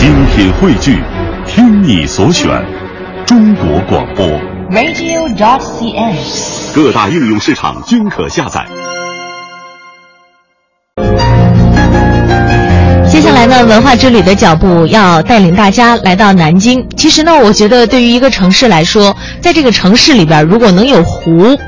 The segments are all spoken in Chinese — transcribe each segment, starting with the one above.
精品汇聚，听你所选，中国广播。radio.cn。各大应用市场均可下载。接下来呢，文化之旅的脚步要带领大家来到南京。其实呢，我觉得对于一个城市来说，在这个城市里边，如果能有湖。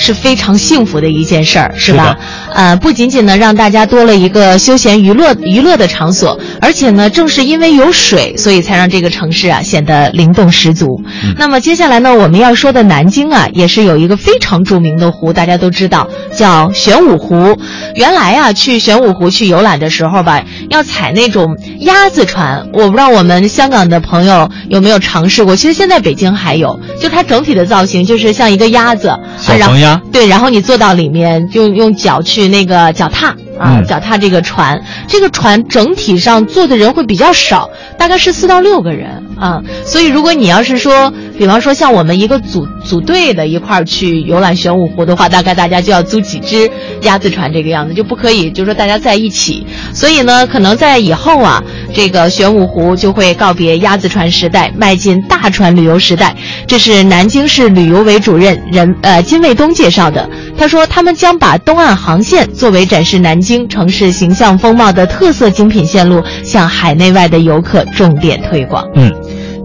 是非常幸福的一件事儿，是吧？呃，不仅仅呢让大家多了一个休闲娱乐娱乐的场所，而且呢，正是因为有水，所以才让这个城市啊显得灵动十足。嗯、那么接下来呢，我们要说的南京啊，也是有一个非常著名的湖，大家都知道叫玄武湖。原来啊，去玄武湖去游览的时候吧，要踩那种鸭子船，我不知道我们香港的朋友有没有尝试过。其实现在北京还有，就它整体的造型就是像一个鸭子，小黄鸭。对，然后你坐到里面，就用脚去那个脚踏啊，嗯、脚踏这个船。这个船整体上坐的人会比较少，大概是四到六个人啊。所以如果你要是说，比方说像我们一个组组队的一块儿去游览玄武湖的话，大概大家就要租几只鸭子船这个样子，就不可以就是说大家在一起。所以呢，可能在以后啊，这个玄武湖就会告别鸭子船时代，迈进大船旅游时代。这是南京市旅游委主任任呃金卫东介绍的。他说，他们将把东岸航线作为展示南京城市形象风貌的特色精品线路，向海内外的游客重点推广。嗯，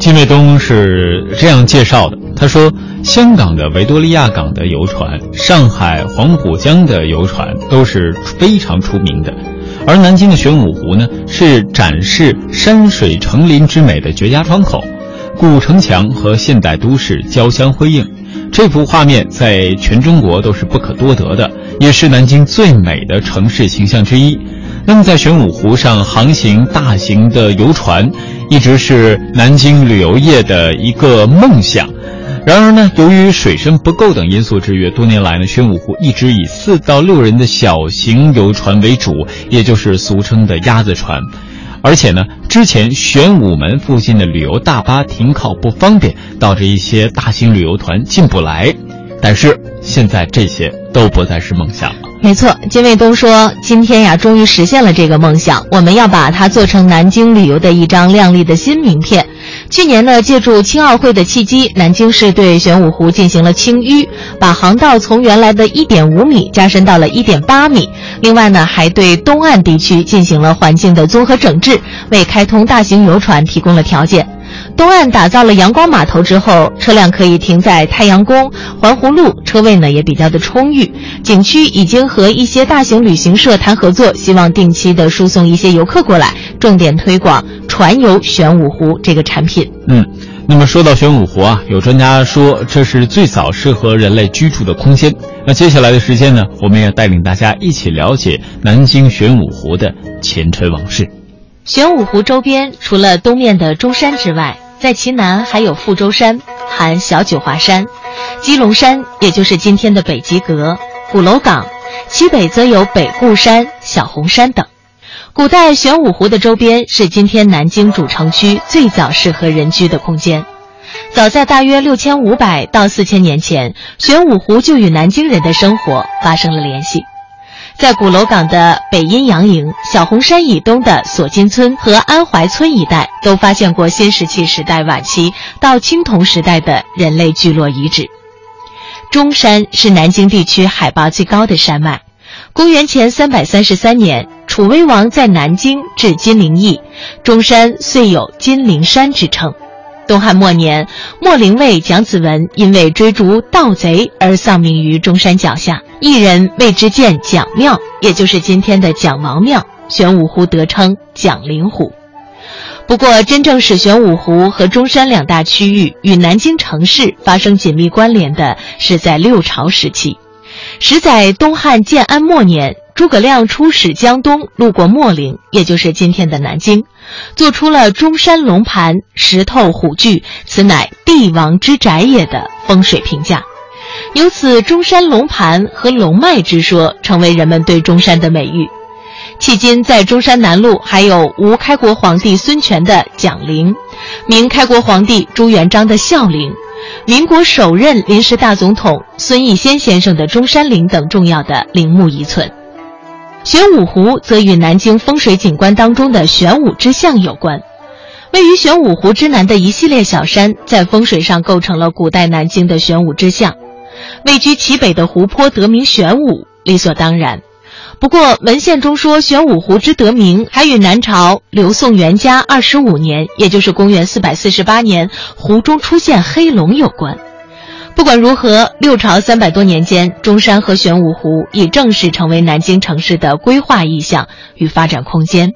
金卫东是这样介绍的。他说，香港的维多利亚港的游船，上海黄浦江的游船都是非常出名的。而南京的玄武湖呢，是展示山水成林之美的绝佳窗口，古城墙和现代都市交相辉映，这幅画面在全中国都是不可多得的，也是南京最美的城市形象之一。那么，在玄武湖上航行大型的游船，一直是南京旅游业的一个梦想。然而呢，由于水深不够等因素制约，多年来呢，玄武湖一直以四到六人的小型游船为主，也就是俗称的鸭子船。而且呢，之前玄武门附近的旅游大巴停靠不方便，导致一些大型旅游团进不来。但是现在这些都不再是梦想了。没错，金卫东说，今天呀，终于实现了这个梦想。我们要把它做成南京旅游的一张亮丽的新名片。去年呢，借助青奥会的契机，南京市对玄武湖进行了清淤，把航道从原来的一点五米加深到了一点八米。另外呢，还对东岸地区进行了环境的综合整治，为开通大型游船提供了条件。东岸打造了阳光码头之后，车辆可以停在太阳宫、环湖路，车位呢也比较的充裕。景区已经和一些大型旅行社谈合作，希望定期的输送一些游客过来，重点推广船游玄武湖这个产品。嗯，那么说到玄武湖啊，有专家说这是最早适合人类居住的空间。那接下来的时间呢，我们也带领大家一起了解南京玄武湖的前尘往事。玄武湖周边除了东面的中山之外，在其南还有富州山、含小九华山、基隆山，也就是今天的北极阁、鼓楼港，其北则有北固山、小红山等。古代玄武湖的周边是今天南京主城区最早适合人居的空间。早在大约六千五百到四千年前，玄武湖就与南京人的生活发生了联系。在鼓楼港的北阴阳营、小红山以东的锁金村和安怀村一带，都发现过新石器时代晚期到青铜时代的人类聚落遗址。中山是南京地区海拔最高的山脉。公元前三百三十三年，楚威王在南京置金陵邑，中山遂有金陵山之称。东汉末年，莫陵尉蒋子文因为追逐盗贼而丧命于中山脚下，一人为之建蒋庙，也就是今天的蒋王庙。玄武湖得称蒋灵湖。不过，真正使玄武湖和中山两大区域与南京城市发生紧密关联的，是在六朝时期。十载东汉建安末年，诸葛亮出使江东，路过秣陵，也就是今天的南京，做出了中山龙盘石头虎踞，此乃帝王之宅也的风水评价。由此，中山龙盘和龙脉之说成为人们对中山的美誉。迄今，在中山南路还有吴开国皇帝孙权的蒋陵，明开国皇帝朱元璋的孝陵。民国首任临时大总统孙逸仙先生的中山陵等重要的陵墓遗存。玄武湖则与南京风水景观当中的玄武之象有关。位于玄武湖之南的一系列小山，在风水上构成了古代南京的玄武之象。位居其北的湖泊得名玄武，理所当然。不过文献中说玄武湖之得名，还与南朝刘宋元嘉二十五年，也就是公元四百四十八年，湖中出现黑龙有关。不管如何，六朝三百多年间，中山和玄武湖已正式成为南京城市的规划意向与发展空间。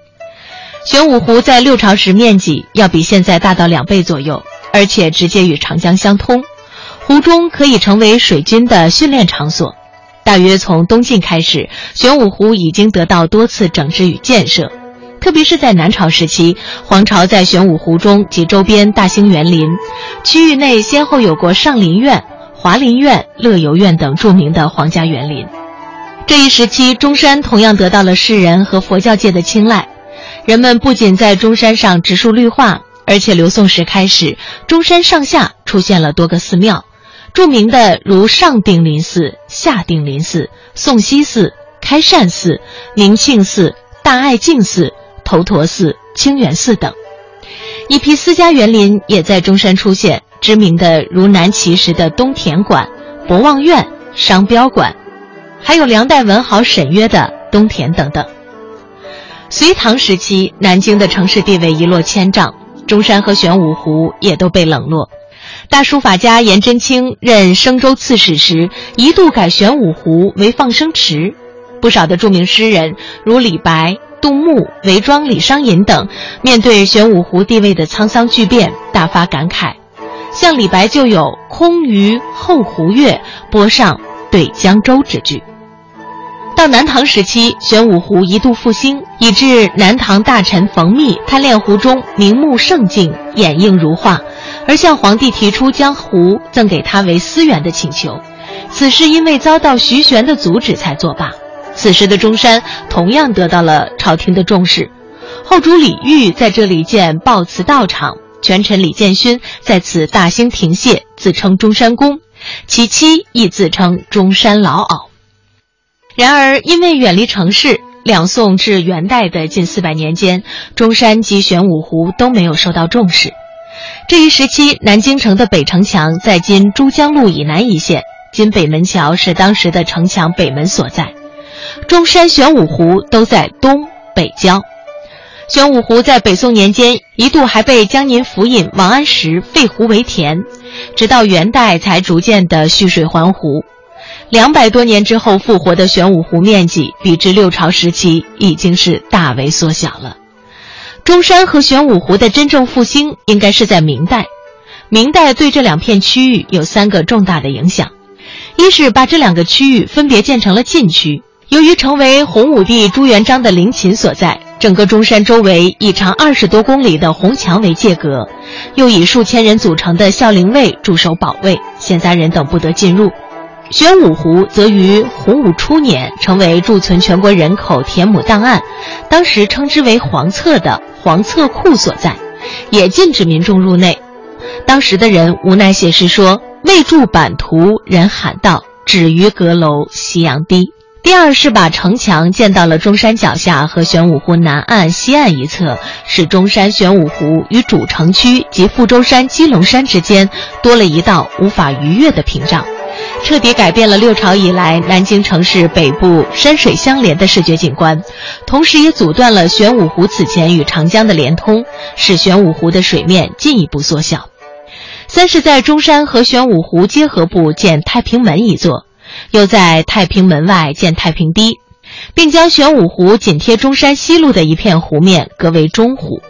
玄武湖在六朝时面积要比现在大到两倍左右，而且直接与长江相通，湖中可以成为水军的训练场所。大约从东晋开始，玄武湖已经得到多次整治与建设，特别是在南朝时期，黄巢在玄武湖中及周边大兴园林，区域内先后有过上林苑、华林苑、乐游苑等著名的皇家园林。这一时期，中山同样得到了世人和佛教界的青睐。人们不仅在中山上植树绿化，而且刘宋时开始，中山上下出现了多个寺庙，著名的如上定林寺、下定林寺、宋西寺、开善寺、宁庆寺、大爱净寺、头陀寺、清源寺等。一批私家园林也在中山出现，知名的如南齐时的东田馆、博望院、商标馆，还有梁代文豪沈约的东田等等。隋唐时期，南京的城市地位一落千丈，中山和玄武湖也都被冷落。大书法家颜真卿任升州刺史时，一度改玄武湖为放生池。不少的著名诗人，如李白、杜牧、韦庄、李商隐等，面对玄武湖地位的沧桑巨变，大发感慨。像李白就有“空余后湖月，波上对江州”之句。到南唐时期，玄武湖一度复兴，以致南唐大臣冯密贪恋湖中明目胜景、掩映如画，而向皇帝提出将湖赠给他为私园的请求。此事因为遭到徐玄的阻止，才作罢。此时的中山同样得到了朝廷的重视，后主李煜在这里建报祠道场，权臣李建勋在此大兴亭榭，自称中山公，其妻亦自称中山老媪。然而，因为远离城市，两宋至元代的近四百年间，中山及玄武湖都没有受到重视。这一时期，南京城的北城墙在今珠江路以南一线，今北门桥是当时的城墙北门所在。中山、玄武湖都在东北郊。玄武湖在北宋年间一度还被江宁府尹王安石废湖为田，直到元代才逐渐的蓄水还湖。两百多年之后复活的玄武湖面积，比之六朝时期已经是大为缩小了。中山和玄武湖的真正复兴应该是在明代。明代对这两片区域有三个重大的影响：一是把这两个区域分别建成了禁区。由于成为洪武帝朱元璋的陵寝所在，整个中山周围以长二十多公里的红墙为界隔，又以数千人组成的孝陵卫驻守保卫，闲杂人等不得进入。玄武湖则于洪武初年成为贮存全国人口田亩档案，当时称之为黄册的黄册库所在，也禁止民众入内。当时的人无奈写诗说：“未筑版图人喊道，止于阁楼夕阳低。”第二是把城墙建到了中山脚下和玄武湖南岸、西岸一侧，使中山玄武湖与主城区及富州山、鸡龙山之间多了一道无法逾越的屏障。彻底改变了六朝以来南京城市北部山水相连的视觉景观，同时也阻断了玄武湖此前与长江的连通，使玄武湖的水面进一步缩小。三是，在中山和玄武湖结合部建太平门一座，又在太平门外建太平堤，并将玄武湖紧贴中山西路的一片湖面隔为中湖，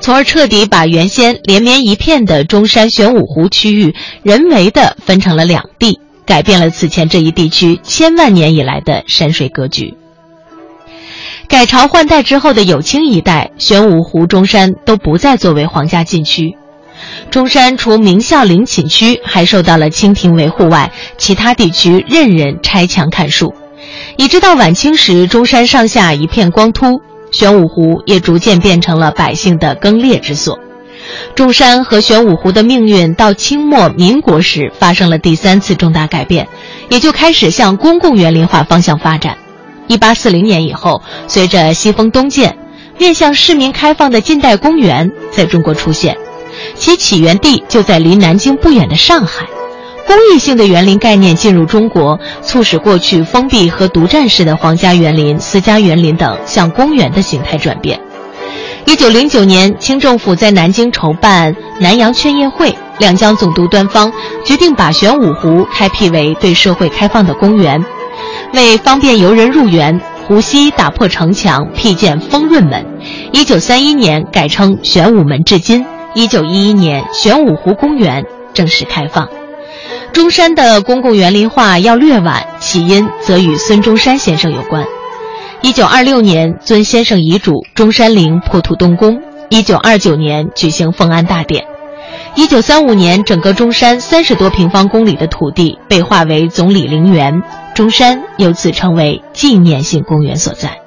从而彻底把原先连绵一片的中山玄武湖区域人为的分成了两地。改变了此前这一地区千万年以来的山水格局。改朝换代之后的有清一代，玄武湖、中山都不再作为皇家禁区。中山除明孝陵寝区还受到了清廷维护外，其他地区任人拆墙砍树。一直到晚清时，中山上下一片光秃，玄武湖也逐渐变成了百姓的耕猎之所。中山和玄武湖的命运到清末民国时发生了第三次重大改变，也就开始向公共园林化方向发展。一八四零年以后，随着西风东渐，面向市民开放的近代公园在中国出现，其起源地就在离南京不远的上海。公益性的园林概念进入中国，促使过去封闭和独占式的皇家园林、私家园林等向公园的形态转变。一九零九年，清政府在南京筹办南洋劝业会，两江总督端方决定把玄武湖开辟为对社会开放的公园。为方便游人入园，湖西打破城墙，辟建丰润门。一九三一年改称玄武门，至今。一九一一年，玄武湖公园正式开放。中山的公共园林化要略晚，起因则与孙中山先生有关。一九二六年，遵先生遗嘱，中山陵破土动工。一九二九年举行奉安大典。一九三五年，整个中山三十多平方公里的土地被划为总理陵园，中山由此成为纪念性公园所在。